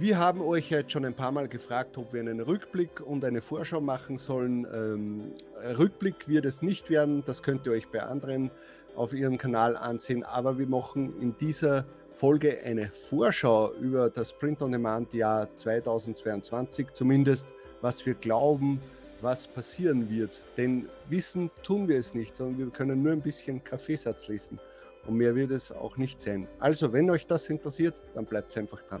Wir haben euch jetzt schon ein paar Mal gefragt, ob wir einen Rückblick und eine Vorschau machen sollen. Ähm, Rückblick wird es nicht werden, das könnt ihr euch bei anderen auf ihrem Kanal ansehen, aber wir machen in dieser Folge eine Vorschau über das Print-on-Demand-Jahr 2022, zumindest was wir glauben, was passieren wird. Denn wissen tun wir es nicht, sondern wir können nur ein bisschen Kaffeesatz lesen. Und mehr wird es auch nicht sein. Also, wenn euch das interessiert, dann bleibt einfach dran.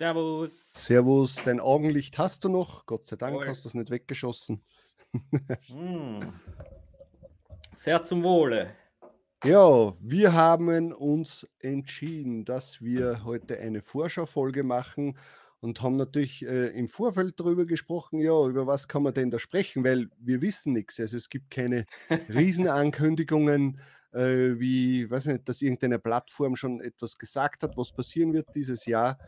Servus. Servus, dein Augenlicht hast du noch. Gott sei Dank Wohl. hast du es nicht weggeschossen. mm. Sehr zum Wohle. Ja, wir haben uns entschieden, dass wir heute eine Vorschaufolge machen und haben natürlich äh, im Vorfeld darüber gesprochen, ja, über was kann man denn da sprechen, weil wir wissen nichts. Also es gibt keine Riesenankündigungen, äh, wie, weiß nicht, dass irgendeine Plattform schon etwas gesagt hat, was passieren wird dieses Jahr.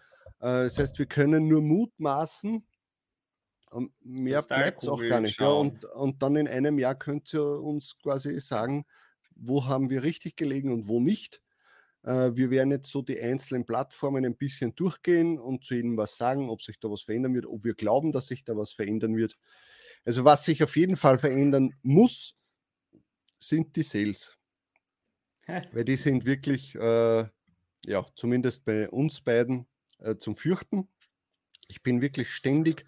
Äh, das heißt, wir können nur mutmaßen. Mehr bleibt es auch gar nicht. Ja, und, und dann in einem Jahr könnt ihr uns quasi sagen, wo haben wir richtig gelegen und wo nicht. Äh, wir werden jetzt so die einzelnen Plattformen ein bisschen durchgehen und zu ihnen was sagen, ob sich da was verändern wird, ob wir glauben, dass sich da was verändern wird. Also was sich auf jeden Fall verändern muss, sind die Sales. Weil die sind wirklich, äh, ja, zumindest bei uns beiden äh, zum Fürchten. Ich bin wirklich ständig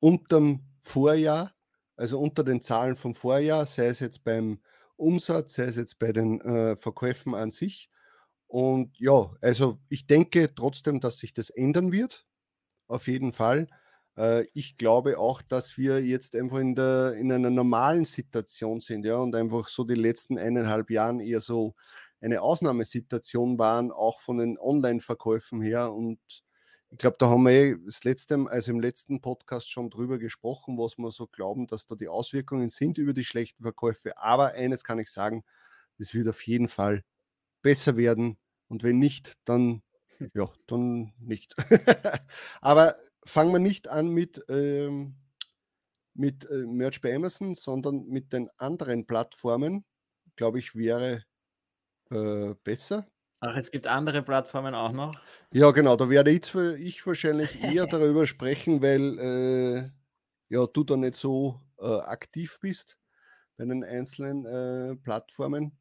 unterm Vorjahr, also unter den Zahlen vom Vorjahr, sei es jetzt beim Umsatz, sei es jetzt bei den äh, Verkäufen an sich. Und ja, also ich denke trotzdem, dass sich das ändern wird. Auf jeden Fall. Äh, ich glaube auch, dass wir jetzt einfach in, der, in einer normalen Situation sind, ja, und einfach so die letzten eineinhalb Jahren eher so eine Ausnahmesituation waren, auch von den Online-Verkäufen her. Und ich glaube, da haben wir eh das letzte, also im letzten Podcast schon drüber gesprochen, was wir so glauben, dass da die Auswirkungen sind über die schlechten Verkäufe. Aber eines kann ich sagen, es wird auf jeden Fall besser werden. Und wenn nicht, dann ja, dann nicht. Aber fangen wir nicht an mit, ähm, mit äh, Merch bei Amazon, sondern mit den anderen Plattformen, glaube ich, wäre äh, besser. Ach, es gibt andere Plattformen auch noch? Ja, genau, da werde ich, ich wahrscheinlich eher darüber sprechen, weil äh, ja, du da nicht so äh, aktiv bist bei den einzelnen äh, Plattformen.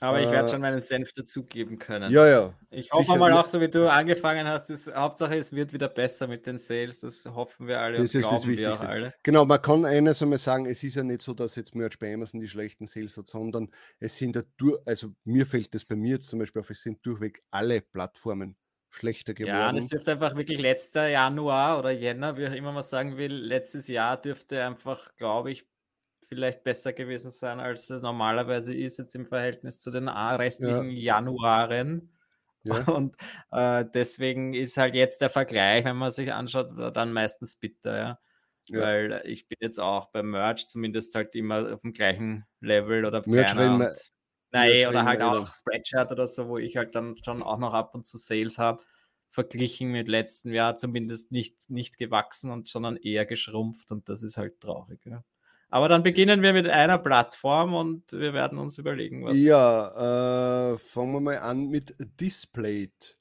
Aber ich werde äh, schon meinen Senf dazugeben können. Ja, ja. Ich hoffe sicher. mal auch, so wie du angefangen hast, das, Hauptsache es wird wieder besser mit den Sales. Das hoffen wir alle das und ist das Wichtigste. alle. Genau, man kann eines einmal sagen, es ist ja nicht so, dass jetzt Merch bei Amazon die schlechten Sales hat, sondern es sind ja durch, also mir fällt das bei mir jetzt zum Beispiel auf, es sind durchweg alle Plattformen schlechter geworden. Ja, und es dürfte einfach wirklich letzter Januar oder Jänner, wie auch immer man sagen will, letztes Jahr dürfte einfach, glaube ich, vielleicht besser gewesen sein, als es normalerweise ist, jetzt im Verhältnis zu den restlichen ja. Januaren. Ja. Und äh, deswegen ist halt jetzt der Vergleich, wenn man sich anschaut, dann meistens bitter, ja. ja. Weil ich bin jetzt auch beim Merch zumindest halt immer auf dem gleichen Level oder kleiner. Nein, oder halt auch Spreadshirt oder so, wo ich halt dann schon auch noch ab und zu Sales habe, verglichen mit letztem Jahr zumindest nicht, nicht gewachsen und sondern eher geschrumpft und das ist halt traurig. Ja. Aber dann beginnen wir mit einer Plattform und wir werden uns überlegen, was. Ja, äh, fangen wir mal an mit Displayed.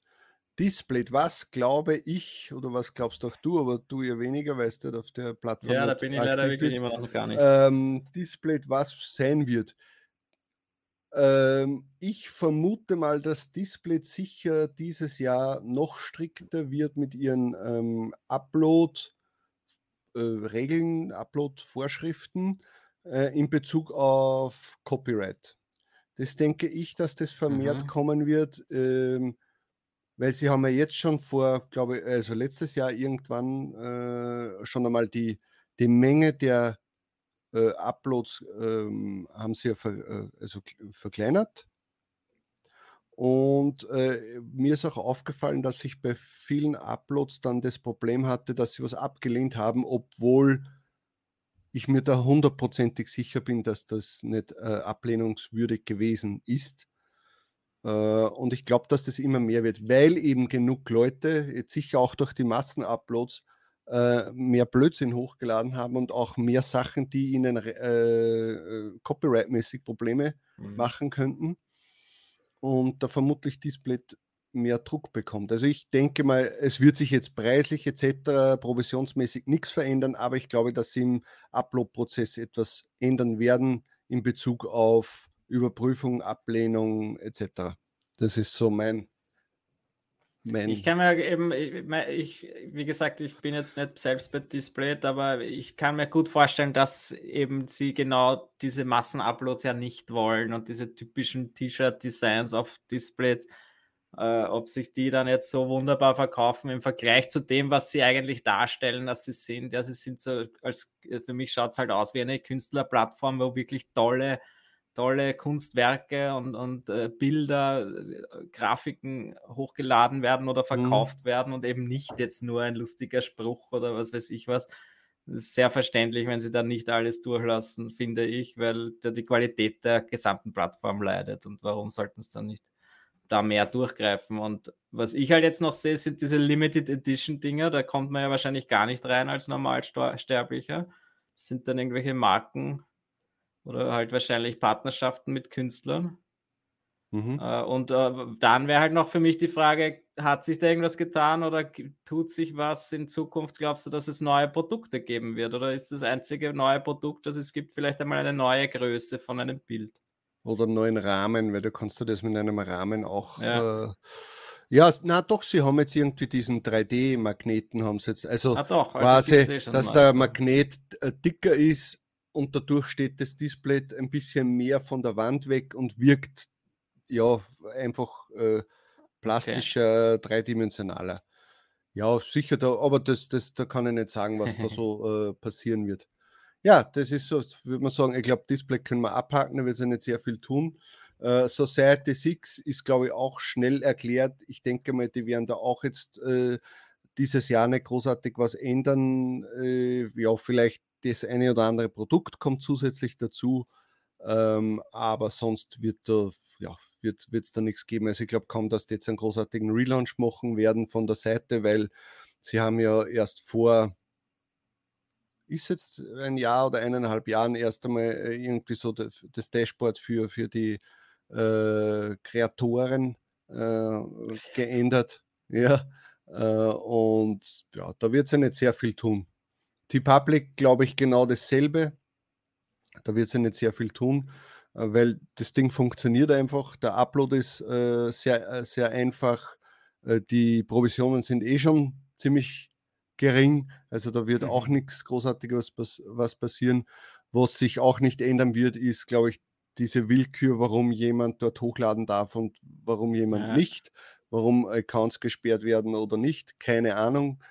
Displayed, was glaube ich, oder was glaubst auch du, aber du ja weniger, weißt du, auf der Plattform. Ja, da bin ich leider wirklich ist. immer noch gar nicht. Ähm, Displayed, was sein wird. Ähm, ich vermute mal, dass Displayed sicher dieses Jahr noch strikter wird mit ihren ähm, Upload- äh, Regeln, Upload-Vorschriften äh, in Bezug auf Copyright. Das denke ich, dass das vermehrt mhm. kommen wird, ähm, weil sie haben ja jetzt schon vor, glaube ich, also letztes Jahr irgendwann äh, schon einmal die, die Menge der äh, Uploads ähm, haben sie ja ver, äh, also verkleinert. Und äh, mir ist auch aufgefallen, dass ich bei vielen Uploads dann das Problem hatte, dass sie was abgelehnt haben, obwohl ich mir da hundertprozentig sicher bin, dass das nicht äh, ablehnungswürdig gewesen ist. Äh, und ich glaube, dass das immer mehr wird, weil eben genug Leute, jetzt sicher auch durch die Massenuploads, äh, mehr Blödsinn hochgeladen haben und auch mehr Sachen, die ihnen äh, äh, copyright-mäßig Probleme mhm. machen könnten. Und da vermutlich Display mehr Druck bekommt. Also ich denke mal, es wird sich jetzt preislich etc. provisionsmäßig nichts verändern, aber ich glaube, dass sie im Upload-Prozess etwas ändern werden in Bezug auf Überprüfung, Ablehnung etc. Das ist so mein mein ich kann mir eben, ich, wie gesagt, ich bin jetzt nicht selbst bei Displayed, aber ich kann mir gut vorstellen, dass eben sie genau diese Massenuploads ja nicht wollen und diese typischen T-Shirt-Designs auf Displays, äh, ob sich die dann jetzt so wunderbar verkaufen im Vergleich zu dem, was sie eigentlich darstellen, dass sie sind. Ja, sie sind so, als für mich schaut es halt aus wie eine Künstlerplattform, wo wirklich tolle tolle Kunstwerke und, und äh, Bilder, äh, Grafiken hochgeladen werden oder mhm. verkauft mhm. werden und eben nicht jetzt nur ein lustiger Spruch oder was weiß ich was. Das ist sehr verständlich, wenn sie dann nicht alles durchlassen, finde ich, weil da die Qualität der gesamten Plattform leidet. Und warum sollten es dann nicht da mehr durchgreifen? Und was ich halt jetzt noch sehe, sind diese Limited Edition Dinger. Da kommt man ja wahrscheinlich gar nicht rein als Normalsterblicher. Das sind dann irgendwelche Marken, oder halt wahrscheinlich Partnerschaften mit Künstlern. Mhm. Äh, und äh, dann wäre halt noch für mich die Frage, hat sich da irgendwas getan oder tut sich was in Zukunft? Glaubst du, dass es neue Produkte geben wird? Oder ist das einzige neue Produkt, dass es gibt, vielleicht einmal eine neue Größe von einem Bild? Oder einen neuen Rahmen, weil du kannst du das mit einem Rahmen auch. Ja. Äh, ja, na doch, sie haben jetzt irgendwie diesen 3D-Magneten, haben sie jetzt. Also, ah, doch, also quasi, eh dass der Magnet äh, dicker ist und dadurch steht das Display ein bisschen mehr von der Wand weg und wirkt ja einfach äh, plastischer, okay. dreidimensionaler. Ja, sicher, da, aber das, das, da kann ich nicht sagen, was da so äh, passieren wird. Ja, das ist so, würde man sagen, ich glaube, Display können wir abhaken, da wird sich nicht sehr viel tun. Äh, Society 6 ist, glaube ich, auch schnell erklärt. Ich denke mal, die werden da auch jetzt äh, dieses Jahr nicht großartig was ändern. Äh, ja, vielleicht das eine oder andere Produkt kommt zusätzlich dazu, ähm, aber sonst wird da, ja, wird es da nichts geben. Also ich glaube kaum, dass die jetzt einen großartigen Relaunch machen werden von der Seite, weil sie haben ja erst vor, ist jetzt ein Jahr oder eineinhalb Jahren erst einmal äh, irgendwie so das, das Dashboard für, für die äh, Kreatoren äh, geändert. Ja, äh, und ja, da wird es ja nicht sehr viel tun. Die Public, glaube ich, genau dasselbe. Da wird sie nicht sehr viel tun, äh, weil das Ding funktioniert einfach. Der Upload ist äh, sehr, äh, sehr einfach. Äh, die Provisionen sind eh schon ziemlich gering. Also da wird mhm. auch nichts Großartiges was, was passieren. Was sich auch nicht ändern wird, ist, glaube ich, diese Willkür, warum jemand dort hochladen darf und warum jemand ja. nicht, warum Accounts gesperrt werden oder nicht, keine Ahnung.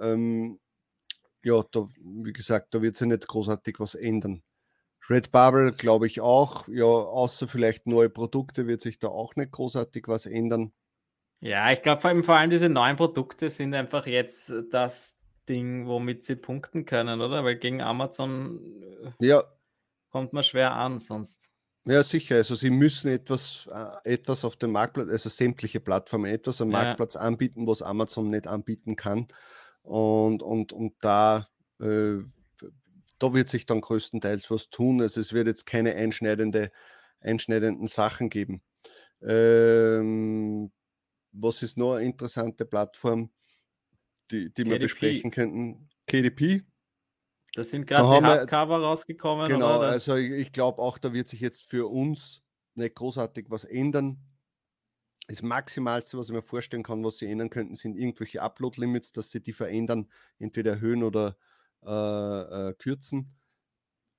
Ähm, ja, da, wie gesagt, da wird sich nicht großartig was ändern. Red Bubble glaube ich auch, ja, außer vielleicht neue Produkte wird sich da auch nicht großartig was ändern. Ja, ich glaube vor allem, vor allem diese neuen Produkte sind einfach jetzt das Ding, womit sie punkten können, oder? Weil gegen Amazon äh, ja. kommt man schwer an sonst. Ja, sicher. Also sie müssen etwas, äh, etwas auf dem Marktplatz, also sämtliche Plattformen, etwas am ja. Marktplatz anbieten, was Amazon nicht anbieten kann. Und, und, und da, äh, da wird sich dann größtenteils was tun. Also es wird jetzt keine einschneidende, einschneidenden Sachen geben. Ähm, was ist noch eine interessante Plattform, die, die wir besprechen könnten? KDP. Da sind gerade die Hardcover rausgekommen. Genau, also ich, ich glaube auch, da wird sich jetzt für uns nicht großartig was ändern. Das Maximalste, was ich mir vorstellen kann, was sie ändern könnten, sind irgendwelche Upload-Limits, dass sie die verändern, entweder erhöhen oder äh, äh, kürzen.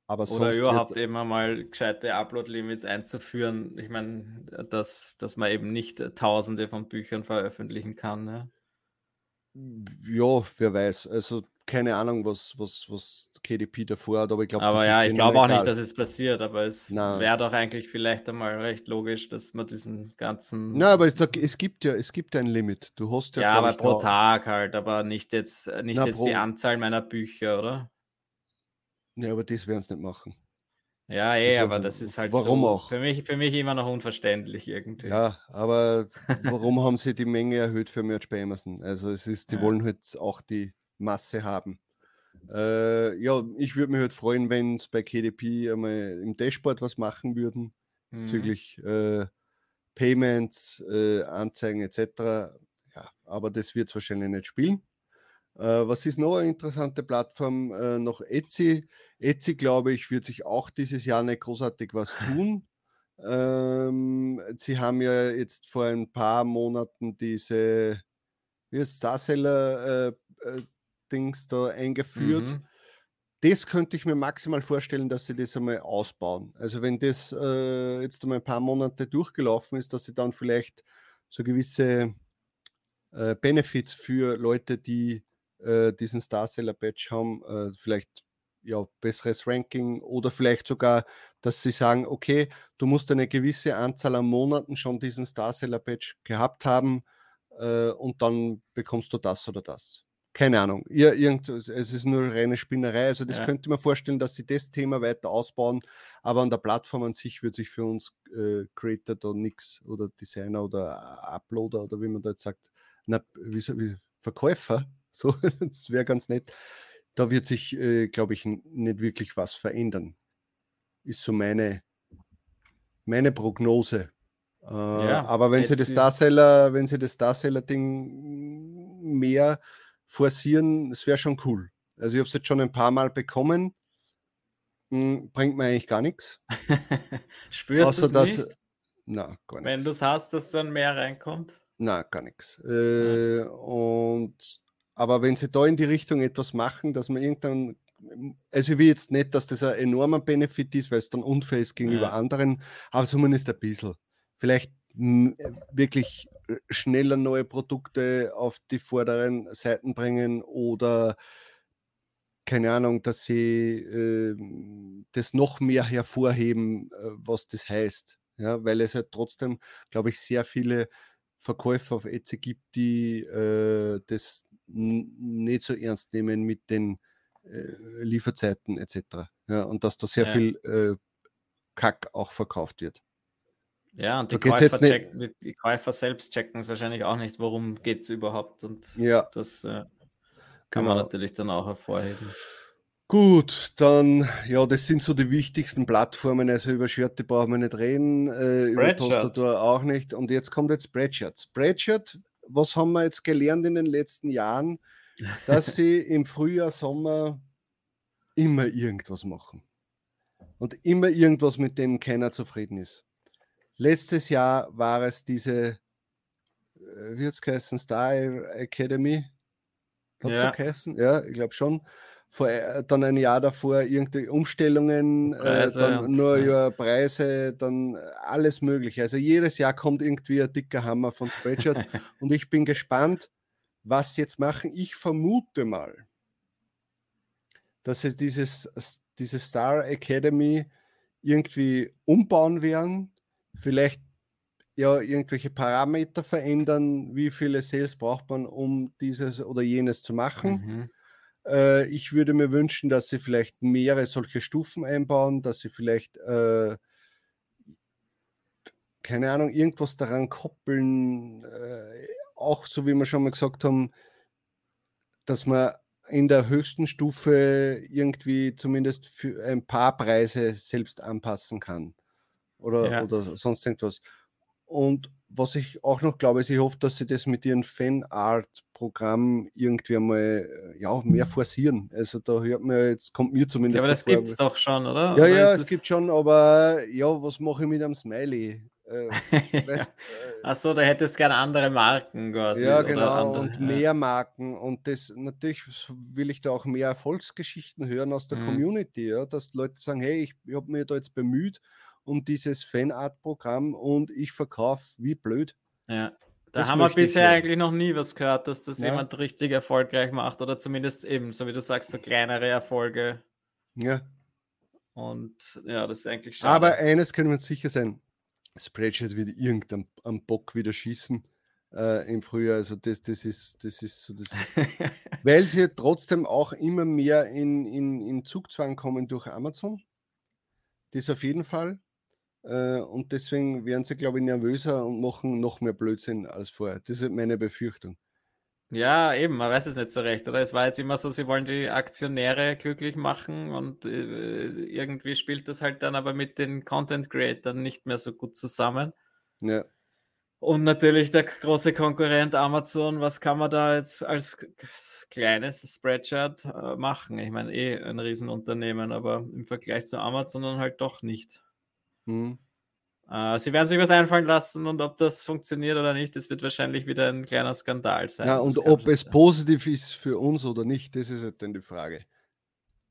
Aber oder überhaupt eben einmal gescheite Upload-Limits einzuführen. Ich meine, dass, dass man eben nicht Tausende von Büchern veröffentlichen kann. Ne? Ja, wer weiß. Also keine Ahnung, was, was, was KDP davor hat, aber ich glaube, Aber ja, ich glaube auch egal. nicht, dass es passiert, aber es wäre doch eigentlich vielleicht einmal recht logisch, dass man diesen ganzen. Na, aber es gibt ja, es gibt ein Limit. Du hast ja. Ja, aber pro da... Tag halt, aber nicht jetzt, nicht Na, jetzt pro... die Anzahl meiner Bücher, oder? Ja, aber das werden sie nicht machen. Ja, eh, das aber also, das ist halt warum so, auch? Für mich, für mich immer noch unverständlich irgendwie. Ja, aber warum haben sie die Menge erhöht für Merch bei Amazon? Also es ist, die ja. wollen halt auch die Masse haben. Äh, ja, ich würde mich halt freuen, wenn es bei KDP einmal im Dashboard was machen würden, mhm. bezüglich äh, Payments, äh, Anzeigen etc. Ja, aber das wird es wahrscheinlich nicht spielen. Äh, was ist noch eine interessante Plattform? Äh, noch Etsy. Etsy, glaube ich, wird sich auch dieses Jahr nicht großartig was tun. Ähm, sie haben ja jetzt vor ein paar Monaten diese wie Starseller äh, äh, Dings da eingeführt. Mhm. Das könnte ich mir maximal vorstellen, dass sie das einmal ausbauen. Also wenn das äh, jetzt einmal ein paar Monate durchgelaufen ist, dass sie dann vielleicht so gewisse äh, Benefits für Leute, die äh, diesen Starseller Badge haben, äh, vielleicht ja, besseres Ranking oder vielleicht sogar, dass sie sagen, okay, du musst eine gewisse Anzahl an Monaten schon diesen Starseller Badge gehabt haben äh, und dann bekommst du das oder das. Keine Ahnung. Ihr, irgend, es ist nur reine Spinnerei. Also das ja. könnte man vorstellen, dass sie das Thema weiter ausbauen, aber an der Plattform an sich wird sich für uns äh, Creator da nichts oder Designer oder Uploader oder wie man da jetzt sagt, na, wie, wie Verkäufer, so, das wäre ganz nett. Da wird sich, äh, glaube ich, nicht wirklich was verändern. Ist so meine, meine Prognose. Äh, ja, aber wenn sie das Darseller, wenn sie das Darseller-Ding mehr forcieren, das wäre schon cool. Also ich habe es jetzt schon ein paar Mal bekommen. Hm, bringt mir eigentlich gar nichts. Spürst du es nicht? Na, gar Wenn du es hast, dass dann mehr reinkommt? Na, gar nichts. Äh, und aber wenn sie da in die Richtung etwas machen, dass man irgendwann, also ich will jetzt nicht, dass das ein enormer Benefit ist, weil es dann unfair ist gegenüber ja. anderen, aber zumindest ein bisschen. Vielleicht wirklich schneller neue Produkte auf die vorderen Seiten bringen oder keine Ahnung, dass sie äh, das noch mehr hervorheben, äh, was das heißt. Ja, weil es halt trotzdem, glaube ich, sehr viele Verkäufer auf Etsy gibt, die äh, das nicht so ernst nehmen mit den äh, Lieferzeiten etc. Ja, und dass da sehr ja. viel äh, Kack auch verkauft wird. Ja, und die Käufer, check, die Käufer, selbst checken es wahrscheinlich auch nicht, worum geht es überhaupt. Und ja. das äh, kann genau. man natürlich dann auch hervorheben. Gut, dann, ja, das sind so die wichtigsten Plattformen. Also über Shirt brauchen wir nicht reden, äh, über Tastatur auch nicht. Und jetzt kommt jetzt Spreadshirt. Spreadshirt, was haben wir jetzt gelernt in den letzten Jahren? Dass sie im Frühjahr, Sommer immer irgendwas machen. Und immer irgendwas, mit dem keiner zufrieden ist. Letztes Jahr war es diese, äh, wie hat es geheißen, Star Academy. Hat es ja. so geheißen? Ja, ich glaube schon vor, äh, dann ein Jahr davor irgendwelche Umstellungen, äh, dann nur ja. Preise, dann alles Mögliche. Also jedes Jahr kommt irgendwie ein dicker Hammer von Spreadshirt und ich bin gespannt, was sie jetzt machen. Ich vermute mal, dass sie dieses, diese Star Academy irgendwie umbauen werden, vielleicht ja irgendwelche Parameter verändern, wie viele Sales braucht man, um dieses oder jenes zu machen. Mhm äh, ich würde mir wünschen, dass sie vielleicht mehrere solche Stufen einbauen, dass sie vielleicht, äh, keine Ahnung, irgendwas daran koppeln. Äh, auch so wie wir schon mal gesagt haben, dass man in der höchsten Stufe irgendwie zumindest für ein paar Preise selbst anpassen kann oder, ja. oder sonst irgendwas. Und was ich auch noch glaube, ist, ich hoffe, dass sie das mit ihrem Fanart-Programm irgendwie einmal äh, ja, mehr forcieren. Also da hört man jetzt, kommt mir zumindest. Ja, aber das gibt es doch schon, oder? Ja, oder ja, es gibt schon, aber ja, was mache ich mit einem Smiley? Äh, weißt, äh, Achso, da hättest du gerne andere Marken quasi. Ja, genau, andere, und ja. mehr Marken. Und das natürlich will ich da auch mehr Erfolgsgeschichten hören aus der mhm. Community, ja, dass Leute sagen, hey, ich, ich habe mich da jetzt bemüht um dieses Fanart-Programm und ich verkaufe wie blöd. Ja. Da haben wir bisher eigentlich noch nie was gehört, dass das ja. jemand richtig erfolgreich macht oder zumindest eben, so wie du sagst, so kleinere Erfolge. Ja. Und ja, das ist eigentlich schade. Aber eines können wir uns sicher sein: Spreadshirt wird irgendein Bock wieder schießen äh, im Frühjahr. Also, das, das ist, das ist so, das weil sie trotzdem auch immer mehr in, in, in Zugzwang kommen durch Amazon. Das auf jeden Fall. Äh, und deswegen werden sie, glaube ich, nervöser und machen noch mehr Blödsinn als vorher. Das ist meine Befürchtung. Ja, eben, man weiß es nicht so recht, oder? Es war jetzt immer so, sie wollen die Aktionäre glücklich machen und äh, irgendwie spielt das halt dann aber mit den Content Creatern nicht mehr so gut zusammen. Ja. Und natürlich der große Konkurrent Amazon, was kann man da jetzt als kleines Spreadshirt äh, machen? Ich meine, eh ein Riesenunternehmen, aber im Vergleich zu Amazon dann halt doch nicht. Mhm. Äh, sie werden sich was einfallen lassen und ob das funktioniert oder nicht, das wird wahrscheinlich wieder ein kleiner Skandal sein. Ja, und ob es sein. positiv ist für uns oder nicht, das ist halt dann die Frage.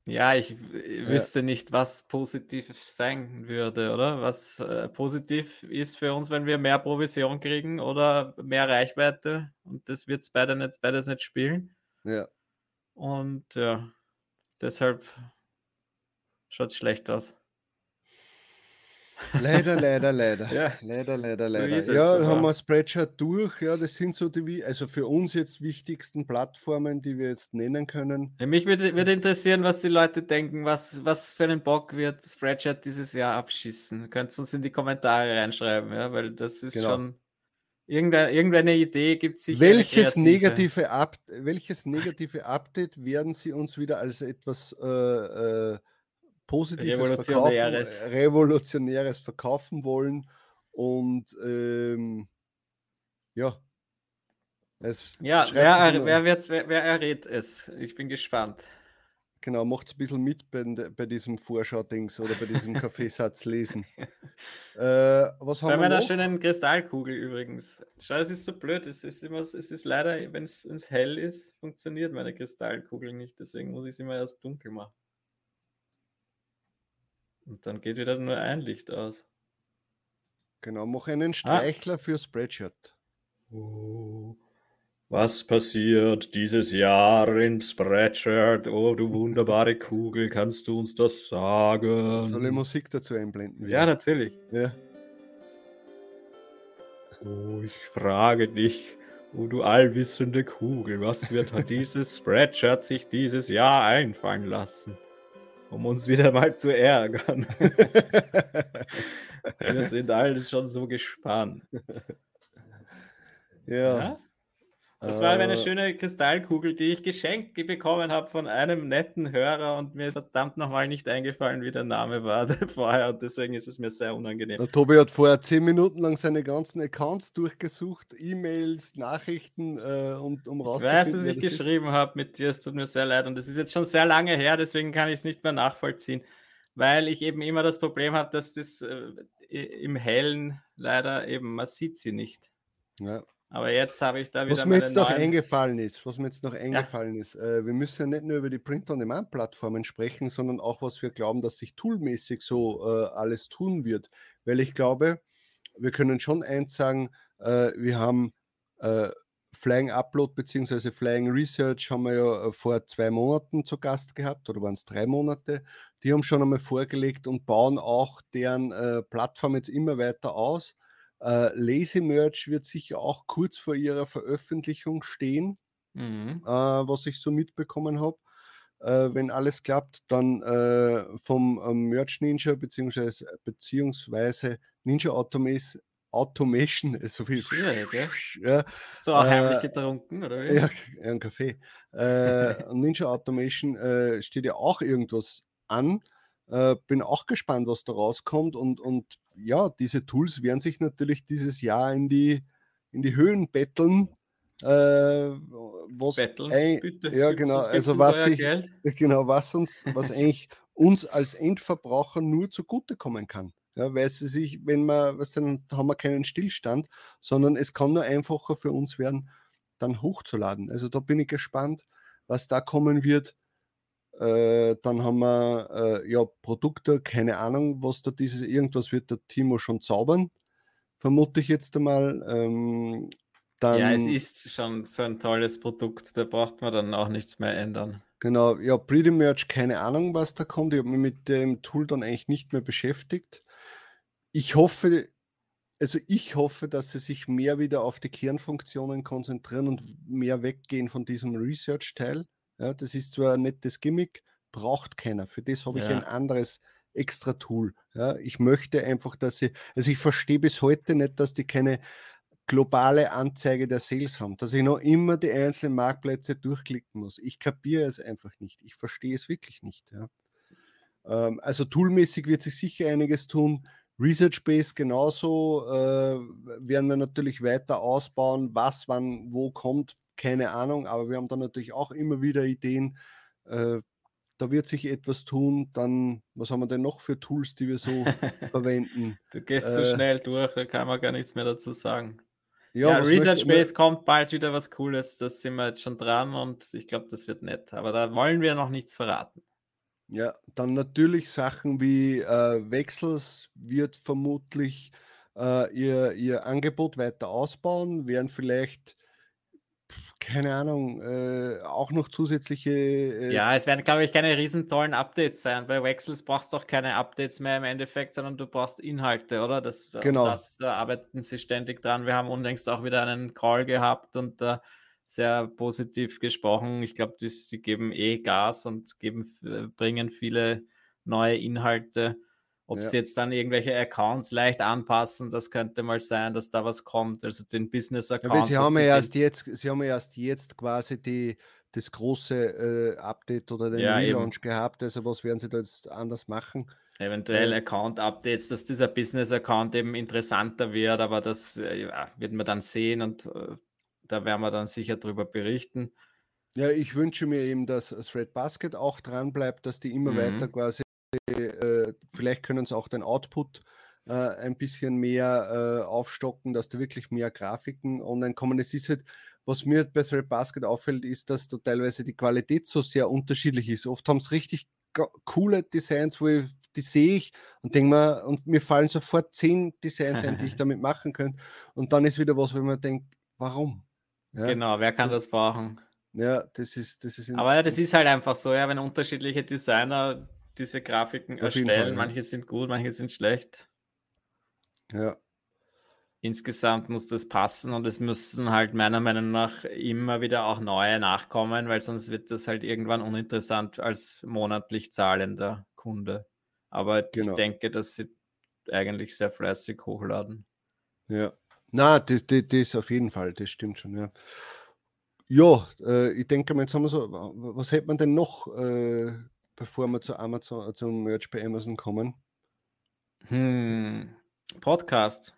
Ja, ich wüsste ja. nicht, was positiv sein würde, oder? Was äh, positiv ist für uns, wenn wir mehr Provision kriegen oder mehr Reichweite und das wird es beide nicht, beides nicht spielen. Ja. Und ja, deshalb schaut es schlecht aus. Leider, leider, leider. ja. Leider, leider, so leider. Ja, haben wir Spreadshirt durch. Ja, das sind so die, also für uns jetzt wichtigsten Plattformen, die wir jetzt nennen können. Ja, mich würde, würde interessieren, was die Leute denken, was, was für einen Bock wird Spreadshirt dieses Jahr abschießen. Könnt ihr uns in die Kommentare reinschreiben, ja, weil das ist genau. schon. Irgendeine, irgendeine Idee gibt es sicher. Welches negative, Up, welches negative Update werden Sie uns wieder als etwas äh, äh, Positives Revolutionäres. Verkaufen, Revolutionäres verkaufen wollen. Und ähm, ja. Es ja, wer, wer, wer, wer errät es? Ich bin gespannt. Genau, macht es ein bisschen mit bei, bei diesem Vorschau-Dings oder bei diesem Kaffeesatz lesen. äh, was haben bei meiner schönen Kristallkugel übrigens. Schau, es ist so blöd. Es ist immer, es ist leider, wenn es hell ist, funktioniert meine Kristallkugel nicht. Deswegen muss ich es immer erst dunkel machen. Und dann geht wieder nur ein Licht aus. Genau, mach einen ah. Streichler ah. für Spreadshirt. Oh. Was passiert dieses Jahr in Spreadshirt? Oh, du wunderbare Kugel, kannst du uns das sagen? Soll ich Musik dazu einblenden? Wieder? Ja, natürlich. Ja. Oh, ich frage dich, oh du allwissende Kugel, was wird dieses Spreadshirt sich dieses Jahr einfallen lassen? Um uns wieder mal zu ärgern. Wir sind alle schon so gespannt. Ja. ja? Das war eine äh. schöne Kristallkugel, die ich geschenkt bekommen habe von einem netten Hörer und mir ist verdammt nochmal nicht eingefallen, wie der Name war vorher und deswegen ist es mir sehr unangenehm. Der Tobi hat vorher zehn Minuten lang seine ganzen Accounts durchgesucht, E-Mails, Nachrichten, äh, um, um rauszufinden. Ich weiß, dass ich geschrieben habe mit dir, es tut mir sehr leid und das ist jetzt schon sehr lange her, deswegen kann ich es nicht mehr nachvollziehen, weil ich eben immer das Problem habe, dass das äh, im Hellen leider eben, man sieht sie nicht. Ja. Aber jetzt habe ich da wieder. Was mir jetzt noch eingefallen ist, was mir jetzt noch eingefallen ja. ist, äh, wir müssen ja nicht nur über die Print-on-Demand-Plattformen sprechen, sondern auch, was wir glauben, dass sich toolmäßig so äh, alles tun wird. Weil ich glaube, wir können schon eins sagen, äh, wir haben äh, Flying Upload bzw. Flying Research haben wir ja äh, vor zwei Monaten zu Gast gehabt oder waren es drei Monate. Die haben schon einmal vorgelegt und bauen auch deren äh, Plattform jetzt immer weiter aus. Äh, Lazy Merch wird sicher auch kurz vor ihrer Veröffentlichung stehen, mhm. äh, was ich so mitbekommen habe. Äh, wenn alles klappt, dann äh, vom ähm, Merch Ninja beziehungsweise, beziehungsweise Ninja Automation, Automation ist so viel. Schwierig, ja. So auch heimlich äh, getrunken, oder wie? Ja, ein Kaffee. Äh, Ninja Automation äh, steht ja auch irgendwas an. Äh, bin auch gespannt, was da rauskommt. Und, und ja, diese Tools werden sich natürlich dieses Jahr in die, in die Höhen betteln. Äh, was ein, bitte. Ja, genau. Also was ich, genau, was uns, was eigentlich uns als Endverbraucher nur zugutekommen kann. Ja, weil es sich, wenn man, was dann haben wir keinen Stillstand, sondern es kann nur einfacher für uns werden, dann hochzuladen. Also da bin ich gespannt, was da kommen wird. Äh, dann haben wir äh, ja Produkte, keine Ahnung, was da dieses, irgendwas wird der Timo schon zaubern, vermute ich jetzt einmal. Ähm, dann. Ja, es ist schon so ein tolles Produkt, da braucht man dann auch nichts mehr ändern. Genau, ja, Pretty Merch, keine Ahnung, was da kommt. Ich habe mich mit dem Tool dann eigentlich nicht mehr beschäftigt. Ich hoffe, also ich hoffe, dass sie sich mehr wieder auf die Kernfunktionen konzentrieren und mehr weggehen von diesem Research-Teil. Ja, das ist zwar ein nettes Gimmick, braucht keiner. Für das habe ich ja. ein anderes extra Tool. Ja, ich möchte einfach, dass sie, also ich verstehe bis heute nicht, dass die keine globale Anzeige der Sales haben, dass ich noch immer die einzelnen Marktplätze durchklicken muss. Ich kapiere es einfach nicht. Ich verstehe es wirklich nicht. Ja. Ähm, also toolmäßig wird sich sicher einiges tun. Research-Based genauso äh, werden wir natürlich weiter ausbauen. Was, wann, wo kommt, keine Ahnung. Aber wir haben da natürlich auch immer wieder Ideen. Äh, da wird sich etwas tun. Dann, was haben wir denn noch für Tools, die wir so verwenden? Du gehst äh, so schnell durch, da kann man gar nichts mehr dazu sagen. Ja, ja Research Base kommt bald wieder was Cooles, das sind wir jetzt schon dran und ich glaube, das wird nett. Aber da wollen wir noch nichts verraten. Ja, dann natürlich Sachen wie äh, Wechsels wird vermutlich äh, ihr, ihr Angebot weiter ausbauen, werden vielleicht keine Ahnung, äh, auch noch zusätzliche. Äh, ja, es werden, glaube ich, keine riesen tollen Updates sein. Bei Wexels brauchst du auch keine Updates mehr im Endeffekt, sondern du brauchst Inhalte, oder? Das, genau. Das da arbeiten sie ständig dran. Wir haben unlängst auch wieder einen Call gehabt und äh, sehr positiv gesprochen. Ich glaube, die, die geben eh Gas und geben, bringen viele neue Inhalte. Ob ja. sie jetzt dann irgendwelche Accounts leicht anpassen, das könnte mal sein, dass da was kommt. Also den Business-Account. Ja, sie haben ja erst jetzt, sie haben ja erst jetzt quasi die, das große äh, Update oder den ja, Relaunch eben. gehabt. Also was werden sie da jetzt anders machen? Eventuell äh, Account-Updates, dass dieser Business-Account eben interessanter wird, aber das äh, ja, wird man dann sehen und äh, da werden wir dann sicher darüber berichten. Ja, ich wünsche mir eben, dass Thread Basket auch dran bleibt, dass die immer mhm. weiter quasi äh, vielleicht können sie auch den Output äh, ein bisschen mehr äh, aufstocken, dass da wirklich mehr Grafiken online kommen. Es ist halt, was mir bei Thread Basket auffällt, ist, dass da teilweise die Qualität so sehr unterschiedlich ist. Oft haben es richtig coole Designs, wo ich, die sehe ich und denke mir, und mir fallen sofort zehn Designs ein, die ich damit machen könnte. Und dann ist wieder was, wo man denkt, warum? Ja? Genau, wer kann das brauchen? Ja, das ist, das ist. Aber das ist halt einfach so, ja, wenn unterschiedliche Designer diese Grafiken Auf erstellen. Fall, manche sind gut, manche sind schlecht. Ja. Insgesamt muss das passen und es müssen halt meiner Meinung nach immer wieder auch neue nachkommen, weil sonst wird das halt irgendwann uninteressant als monatlich zahlender Kunde. Aber genau. ich denke, dass sie eigentlich sehr fleißig hochladen. Ja. Na, das, das, das auf jeden Fall, das stimmt schon, ja. Ja, äh, ich denke mal, jetzt haben wir so, was hätte man denn noch äh, bevor wir zu Amazon, zum Merch bei Amazon kommen? Hm. Podcast.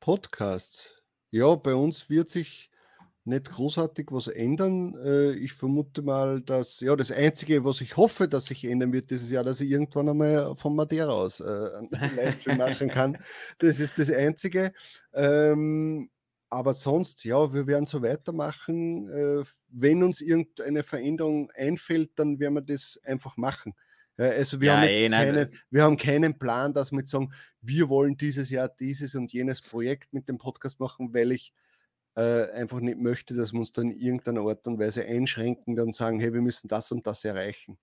Podcast. Ja, bei uns wird sich nicht großartig was ändern. Äh, ich vermute mal, dass, ja, das Einzige, was ich hoffe, dass sich ändern wird, dieses Jahr, dass ich irgendwann einmal von Madeira aus äh, einen Livestream machen kann. Das ist das Einzige. Ähm, aber sonst, ja, wir werden so weitermachen. Äh, wenn uns irgendeine Veränderung einfällt, dann werden wir das einfach machen. Also wir, ja, haben ey, keinen, äh wir haben keinen Plan, dass wir jetzt sagen, wir wollen dieses Jahr dieses und jenes Projekt mit dem Podcast machen, weil ich äh, einfach nicht möchte, dass wir uns dann in irgendeiner Art und Weise einschränken und sagen, hey, wir müssen das und das erreichen.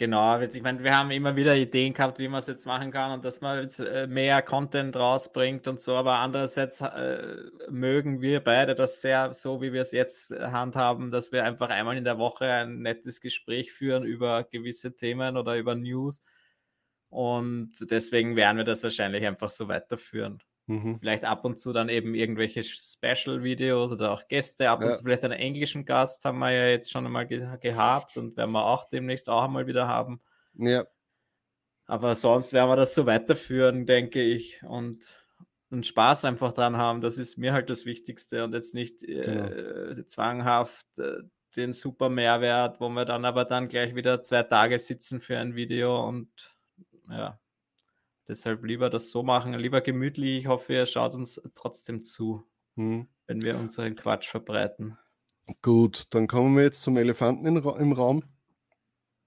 Genau, ich meine, wir haben immer wieder Ideen gehabt, wie man es jetzt machen kann und dass man jetzt äh, mehr Content rausbringt und so, aber andererseits äh, mögen wir beide das sehr so, wie wir es jetzt handhaben, dass wir einfach einmal in der Woche ein nettes Gespräch führen über gewisse Themen oder über News und deswegen werden wir das wahrscheinlich einfach so weiterführen. Mhm. Vielleicht ab und zu dann eben irgendwelche Special-Videos oder auch Gäste, ab ja. und zu vielleicht einen englischen Gast haben wir ja jetzt schon einmal ge gehabt und werden wir auch demnächst auch einmal wieder haben. Ja. Aber sonst werden wir das so weiterführen, denke ich. Und, und Spaß einfach dran haben, das ist mir halt das Wichtigste und jetzt nicht äh, genau. zwanghaft äh, den super Mehrwert, wo wir dann aber dann gleich wieder zwei Tage sitzen für ein Video und ja, Deshalb lieber das so machen, lieber gemütlich. Ich hoffe, ihr schaut uns trotzdem zu, hm. wenn wir unseren Quatsch verbreiten. Gut, dann kommen wir jetzt zum Elefanten im Raum.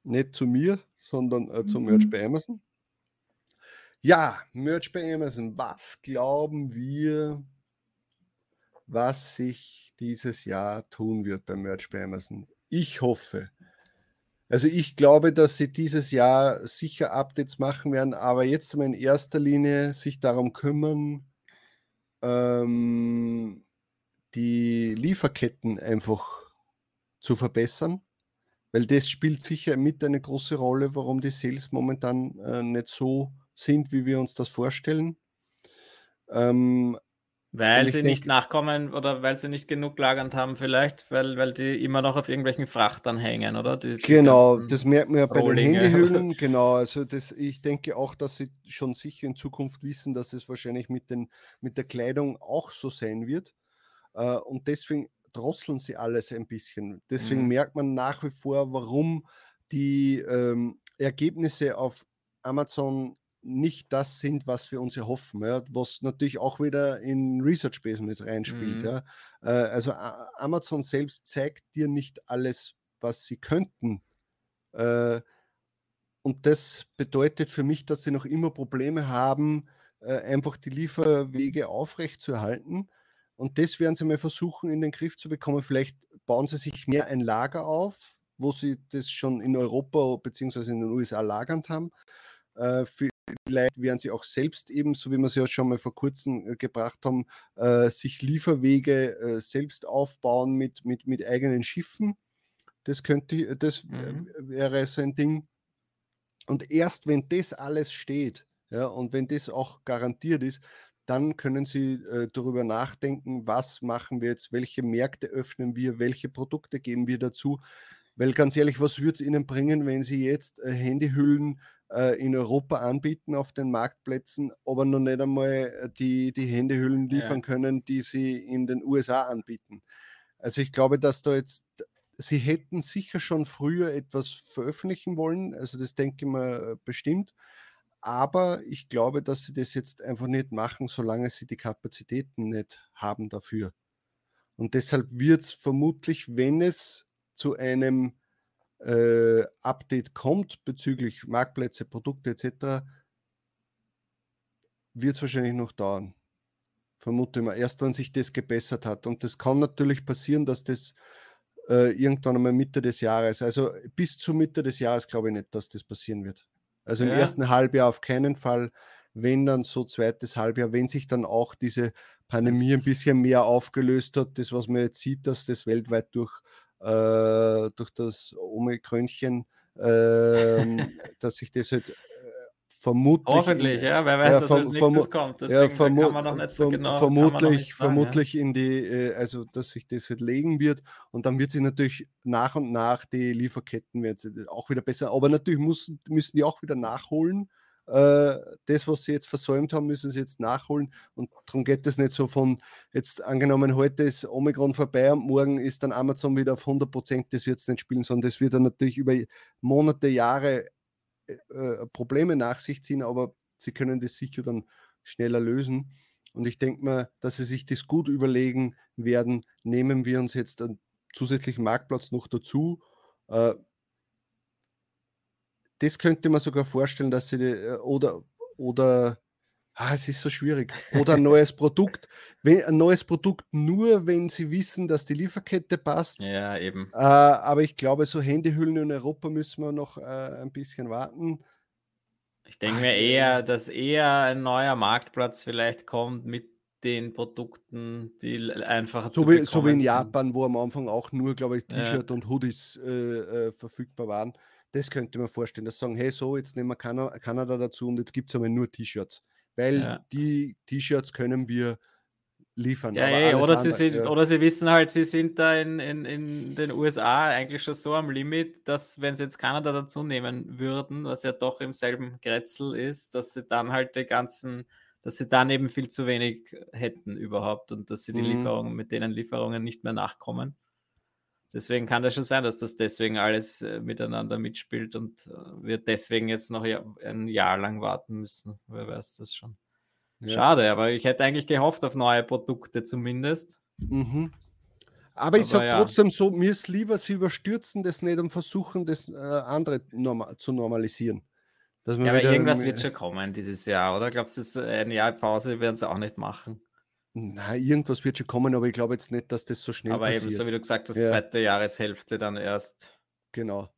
Nicht zu mir, sondern äh, zum mhm. Merch bei Amazon. Ja, Merch bei Amazon. Was glauben wir, was sich dieses Jahr tun wird beim Merch bei Amazon. Ich hoffe. Also ich glaube, dass sie dieses Jahr sicher Updates machen werden, aber jetzt in erster Linie sich darum kümmern, ähm, die Lieferketten einfach zu verbessern, weil das spielt sicher mit eine große Rolle, warum die Sales momentan äh, nicht so sind, wie wir uns das vorstellen. Ähm, weil sie nicht nachkommen oder weil sie nicht genug lagernd haben, vielleicht, weil, weil die immer noch auf irgendwelchen Frachtern hängen, oder? Die, die genau, das merkt man ja bei Rohlinge. den Handyhüllen. Genau, also das, ich denke auch, dass sie schon sicher in Zukunft wissen, dass es wahrscheinlich mit, den, mit der Kleidung auch so sein wird. Äh, und deswegen drosseln sie alles ein bisschen. Deswegen mhm. merkt man nach wie vor, warum die ähm, Ergebnisse auf Amazon nicht das sind, was wir uns erhoffen, ja, was natürlich auch wieder in Research Base mit reinspielt. Mhm. Ja. Äh, also Amazon selbst zeigt dir nicht alles, was sie könnten. Äh, und das bedeutet für mich, dass sie noch immer Probleme haben, äh, einfach die Lieferwege aufrechtzuerhalten. Und das werden sie mal versuchen, in den Griff zu bekommen. Vielleicht bauen sie sich mehr ein Lager auf, wo sie das schon in Europa bzw. in den USA lagernd haben. Äh, vielleicht werden sie auch selbst eben, so wie wir es ja schon mal vor kurzem äh, gebracht haben, äh, sich Lieferwege äh, selbst aufbauen mit, mit, mit eigenen Schiffen. Das könnte, das mhm. wäre so ein Ding. Und erst wenn das alles steht, ja, und wenn das auch garantiert ist, dann können Sie äh, darüber nachdenken, was machen wir jetzt, welche Märkte öffnen wir, welche Produkte geben wir dazu. Weil ganz ehrlich, was würde es Ihnen bringen, wenn Sie jetzt äh, Handyhüllen äh, in Europa anbieten auf den Marktplätzen, aber noch nicht einmal äh, die, die Handyhüllen liefern ja. können, die sie in den USA anbieten. Also ich glaube, dass da jetzt, sie hätten sicher schon früher etwas veröffentlichen wollen, also das denke ich mal äh, bestimmt. Aber ich glaube, dass sie das jetzt einfach nicht machen, solange sie die Kapazitäten nicht haben dafür. Und deshalb wird es vermutlich, wenn es zu einem äh, Update kommt bezüglich Marktplätze, Produkte etc., wird es wahrscheinlich noch dauern. Vermute ich mal, erst wenn sich das gebessert hat. Und das kann natürlich passieren, dass das äh, irgendwann einmal Mitte des Jahres, also bis zur Mitte des Jahres glaube ich nicht, dass das passieren wird. Also im ja. ersten Halbjahr auf keinen Fall, wenn dann so zweites Halbjahr, wenn sich dann auch diese Pandemie ein bisschen mehr aufgelöst hat, das, was man jetzt sieht, dass das weltweit durch äh, durch das Omikrönchen, äh, dass sich das halt äh, vermutlich. Hoffentlich, ja, wer weiß, ja, was als nächstes kommt. Deswegen ja, kann man noch nicht so genau. Vermutlich, sagen, vermutlich ja. in die, äh, also dass sich das halt legen wird und dann wird sich natürlich nach und nach die Lieferketten werden auch wieder besser. Aber natürlich muss, müssen die auch wieder nachholen das, was sie jetzt versäumt haben, müssen sie jetzt nachholen. Und darum geht es nicht so von, jetzt angenommen, heute ist Omikron vorbei und morgen ist dann Amazon wieder auf 100 Prozent, das wird es nicht spielen, sondern das wird dann natürlich über Monate, Jahre äh, äh, Probleme nach sich ziehen, aber sie können das sicher dann schneller lösen. Und ich denke mal, dass sie sich das gut überlegen werden, nehmen wir uns jetzt einen zusätzlichen Marktplatz noch dazu. Äh, das könnte man sogar vorstellen, dass sie die, äh, oder oder ah, es ist so schwierig. Oder ein neues Produkt. Wenn, ein neues Produkt nur, wenn sie wissen, dass die Lieferkette passt. Ja, eben. Äh, aber ich glaube, so Handyhüllen in Europa müssen wir noch äh, ein bisschen warten. Ich denke mir eher, dass eher ein neuer Marktplatz vielleicht kommt mit den Produkten, die einfacher so zu wie, So wie in sind. Japan, wo am Anfang auch nur, glaube ich, T-Shirt ja. und Hoodies äh, äh, verfügbar waren. Das könnte man vorstellen, dass sagen, hey, so, jetzt nehmen wir Kanada, Kanada dazu und jetzt gibt es aber nur T-Shirts. Weil ja. die T-Shirts können wir liefern. Ja, ey, oder, andere, sie sind, ja. oder sie wissen halt, sie sind da in, in, in den USA eigentlich schon so am Limit, dass wenn sie jetzt Kanada dazu nehmen würden, was ja doch im selben Grätzl ist, dass sie dann halt die ganzen, dass sie dann eben viel zu wenig hätten überhaupt und dass sie die mhm. Lieferungen, mit denen Lieferungen nicht mehr nachkommen. Deswegen kann das schon sein, dass das deswegen alles äh, miteinander mitspielt und äh, wir deswegen jetzt noch ja, ein Jahr lang warten müssen. Wer weiß das schon. Ja. Schade, aber ich hätte eigentlich gehofft auf neue Produkte zumindest. Mhm. Aber ich sage ja. trotzdem so, mir ist lieber, sie überstürzen das nicht und versuchen, das äh, andere normal, zu normalisieren. ja, aber irgendwas wird schon kommen dieses Jahr, oder? Glaubst du, ein Jahr Pause werden sie auch nicht machen? Na, irgendwas wird schon kommen, aber ich glaube jetzt nicht, dass das so schnell Aber passiert. eben, so wie du gesagt hast, Ja. zweite Jahreshälfte dann erst, Genau.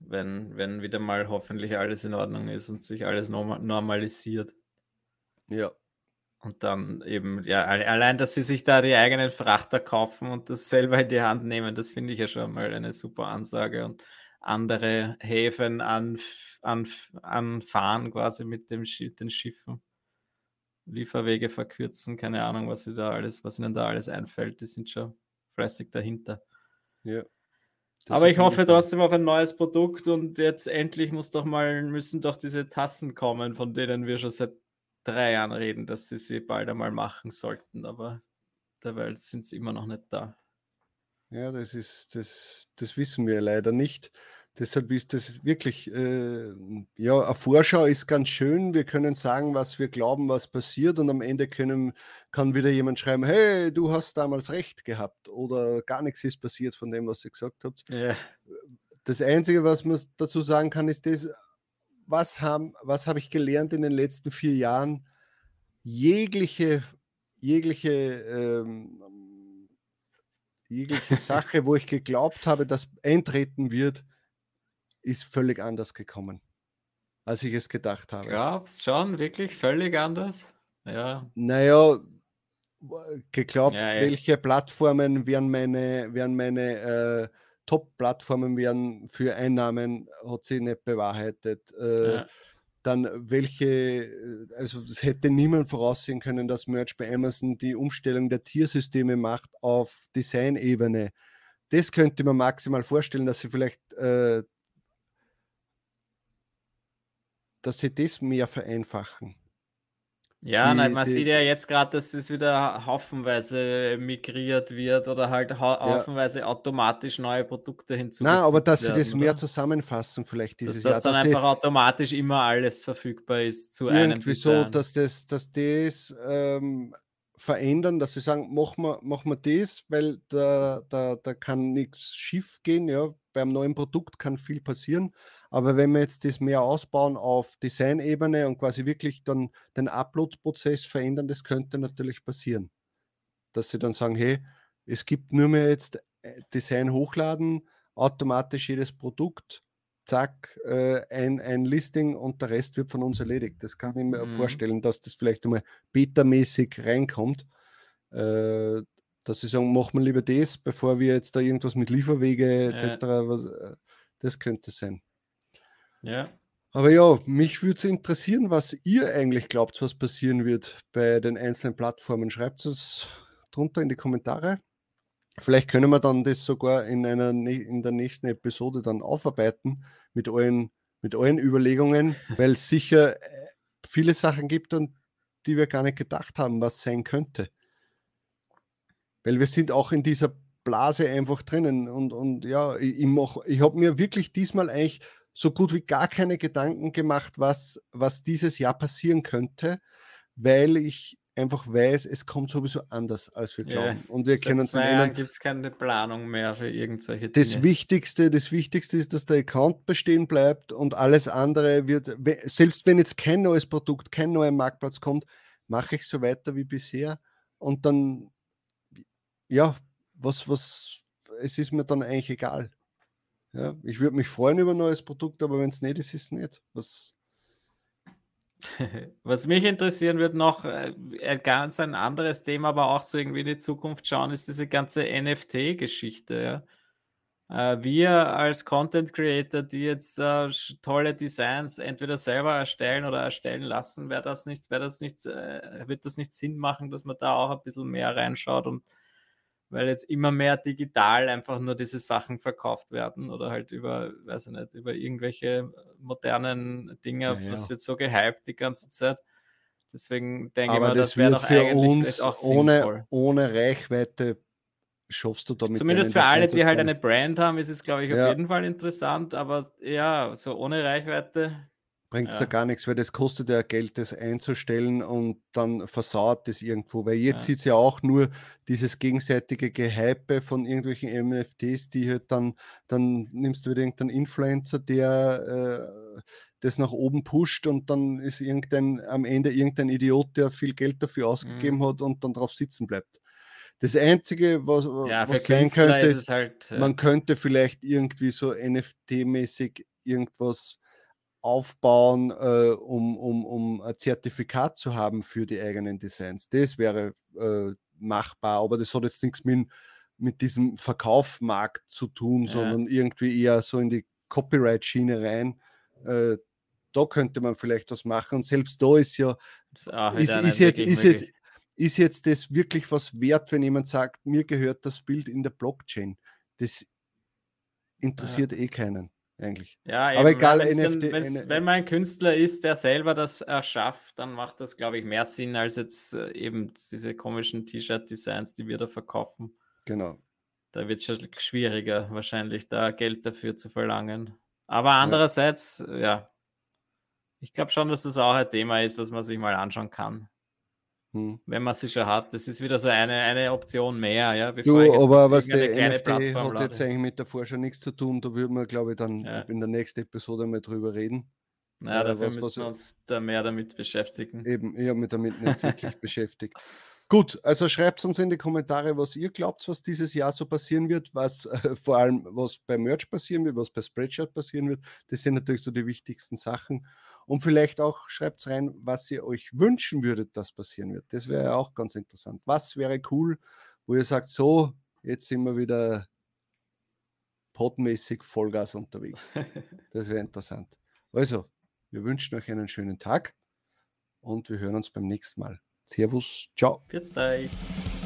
wenn, wenn wieder mal hoffentlich alles in Ordnung ist und sich alles norma normalisiert. Ja. Und dann eben, ja, alle- allein, dass sie sich da die eigenen Frachter kaufen und das selber in die Hand nehmen, das finde ich ja schon mal eine super Ansage. Und andere Häfen anf anf anfahren quasi mit dem Schi den Schiffen. Lieferwege verkürzen, keine Ahnung, was sie da alles, was ihnen da alles einfällt. Die sind schon fleißig dahinter. Ja. Aber ich hoffe trotzdem auf ein neues Produkt und jetzt endlich muss doch mal, müssen doch diese Tassen kommen, von denen wir schon seit drei Jahren reden, dass sie sie bald einmal machen sollten, aber derweil sind sie immer noch nicht da. Ja, das ist, das, das wissen wir leider nicht. Deshalb ist das wirklich, äh, ja, eine Vorschau ist ganz schön. Wir können sagen, was wir glauben, was passiert, und am Ende können, kann wieder jemand schreiben: Hey, du hast damals recht gehabt, oder gar nichts ist passiert von dem, was ihr gesagt habt. Ja, Das Einzige, was man dazu sagen kann, ist das, was haben, was habe ich gelernt in den letzten vier Jahren? Jegliche, jegliche, ähm, jegliche Sache, wo ich geglaubt habe, dass eintreten wird, ist völlig anders gekommen, als ich es gedacht habe. glaubst schon, wirklich völlig anders? Ja, Naja, geglaubt, Ja, welche Plattformen werden meine, werden meine äh, Top-Plattformen werden für Einnahmen, hat sie nicht bewahrheitet. Äh, ja, Dann welche, äh, also das hätte niemand voraussehen können, dass Merch bei Amazon die Umstellung der Tiersysteme macht auf Design-Ebene. Das könnte man maximal vorstellen, dass sie vielleicht, äh, dass sie das mehr vereinfachen. ja Die- nein, man die- sieht ja jetzt gerade, dass es wieder haufenweise migriert wird oder halt hau haufenweise automatisch neue Produkte hinzugefügt Na, aber dass sie werden, das mehr oder? zusammenfassen, vielleicht Dass dieses das Jahr. dann dass sie einfach automatisch immer alles verfügbar ist zu einem irgendwie so, dass das, dass das ähm, verändern, dass sie sagen, machen wir, machen wir das, weil da, da, da kann nichts schief gehen. Ja. Beim neuen Produkt kann viel passieren. Aber wenn wir jetzt das mehr ausbauen auf Designebene und quasi wirklich dann den Upload-Prozess verändern, das könnte natürlich passieren. Dass sie dann sagen, hey, es gibt nur mehr jetzt äh, Design hochladen, automatisch jedes Produkt, zack, äh, ein, ein Listing und der Rest wird von uns erledigt. Das kann ich mir Mhm. vorstellen, dass das vielleicht einmal beta-mäßig reinkommt. Äh, dass sie sagen, machen wir lieber das, bevor wir jetzt da irgendwas mit Lieferwege etc. Was, äh, das könnte sein. Ja. Aber ja, mich würde es interessieren, was ihr eigentlich glaubt, was passieren wird bei den einzelnen Plattformen. Schreibt es drunter in die Kommentare. Vielleicht können wir dann das sogar in, einer, in der nächsten Episode dann aufarbeiten mit euren, mit euren Überlegungen, weil es sicher äh, viele Sachen gibt, an die wir gar nicht gedacht haben, was sein könnte. Weil wir sind auch in dieser Blase einfach drinnen. Und, und ja, ich, ich, mach- ich habe mir wirklich diesmal eigentlich so gut wie gar keine Gedanken gemacht, was, was dieses Jahr passieren könnte, weil ich einfach weiß, es kommt sowieso anders, als wir Ja, glauben. Und wir können Jahren erinnern. gibt es keine Planung mehr für irgendwelche Das Dinge. Wichtigste, das Wichtigste ist, dass der Account bestehen bleibt und alles andere wird, selbst wenn jetzt kein neues Produkt, kein neuer Marktplatz kommt, mache ich so weiter wie bisher und dann, ja, was, was, es ist mir dann eigentlich egal. Ja, ich würde mich freuen über ein neues Produkt, aber wenn es nicht ist, ist es nicht. Was, Was mich interessieren wird noch, äh, ein ganz ein anderes Thema, aber auch so irgendwie in die Zukunft schauen, ist diese ganze NFT-Geschichte. Ja. Äh, wir als Content Creator, die jetzt äh, tolle Designs entweder selber erstellen oder erstellen lassen, wäre das nicht, wäre das nicht, äh, wird das nicht Sinn machen, dass man da auch ein bisschen mehr reinschaut und weil jetzt immer mehr digital einfach nur diese Sachen verkauft werden oder halt über, weiß ich nicht, über irgendwelche modernen Dinge. Naja. Das wird so gehypt die ganze Zeit. Deswegen denke ich aber mal, das das wäre doch für eigentlich uns auch sinnvoll. ohne, ohne Reichweite schaffst du damit. Zumindest für alle, die halt eine Brand haben, ist es, glaube ich, auf Ja. jeden Fall interessant. Aber ja, so ohne Reichweite. Bringt es Ja. da gar nichts, weil das kostet ja Geld, das einzustellen und dann versauert das irgendwo. Weil jetzt Ja. sieht es ja auch nur dieses gegenseitige Gehype von irgendwelchen NFTs, die halt dann, dann nimmst du wieder irgendeinen Influencer, der, äh, das nach oben pusht und dann ist irgendein am Ende irgendein Idiot, der viel Geld dafür ausgegeben mhm. hat und dann drauf sitzen bleibt. Das Einzige, was, ja, was sein könnte, ist, halt, man könnte vielleicht irgendwie so NFT-mäßig irgendwas aufbauen, äh, um, um, um ein Zertifikat zu haben für die eigenen Designs. Das wäre äh, machbar, aber das hat jetzt nichts mit, mit diesem Verkaufmarkt zu tun, ja. sondern irgendwie eher so in die Copyright-Schiene rein. Äh, da könnte man vielleicht was machen. Und selbst da ist ja, ist, ist, ist, jetzt, ist, jetzt, ist jetzt das wirklich was wert, wenn jemand sagt, mir gehört das Bild in der Blockchain. Das interessiert ja. eh keinen eigentlich. Ja, aber egal, NFT, dann, wenn man ein Künstler ist, der selber das erschafft, dann macht das, glaube ich, mehr Sinn als jetzt äh, eben diese komischen T-Shirt-Designs, die wir da verkaufen. Genau. Da wird es schon schwieriger, wahrscheinlich da Geld dafür zu verlangen. Aber andererseits, ja, ja ich glaube schon, dass das auch ein Thema ist, was man sich mal anschauen kann. Hm. Wenn man sie schon hat, das ist wieder so eine, eine Option mehr, ja. du, aber was der NFT Plattform hat jetzt eigentlich mit der Forschung nichts zu tun, da würden wir, glaube ich, dann ja. in der nächsten Episode mal drüber reden. Naja, dafür was, müssen was, wir uns da mehr damit beschäftigen. Eben, ich habe mich damit nicht wirklich beschäftigt. Gut, also schreibt uns in die Kommentare, was ihr glaubt, was dieses Jahr so passieren wird, was äh, vor allem was bei Merch passieren wird, was bei Spreadshirt passieren wird. Das sind natürlich so die wichtigsten Sachen. Und vielleicht auch schreibt rein, was ihr euch wünschen würdet, dass passieren wird. Das wäre ja auch ganz interessant. Was wäre cool, wo ihr sagt, so, jetzt sind wir wieder podmäßig Vollgas unterwegs. Das wäre interessant. Also, wir wünschen euch einen schönen Tag und wir hören uns beim nächsten Mal. Servus, ciao.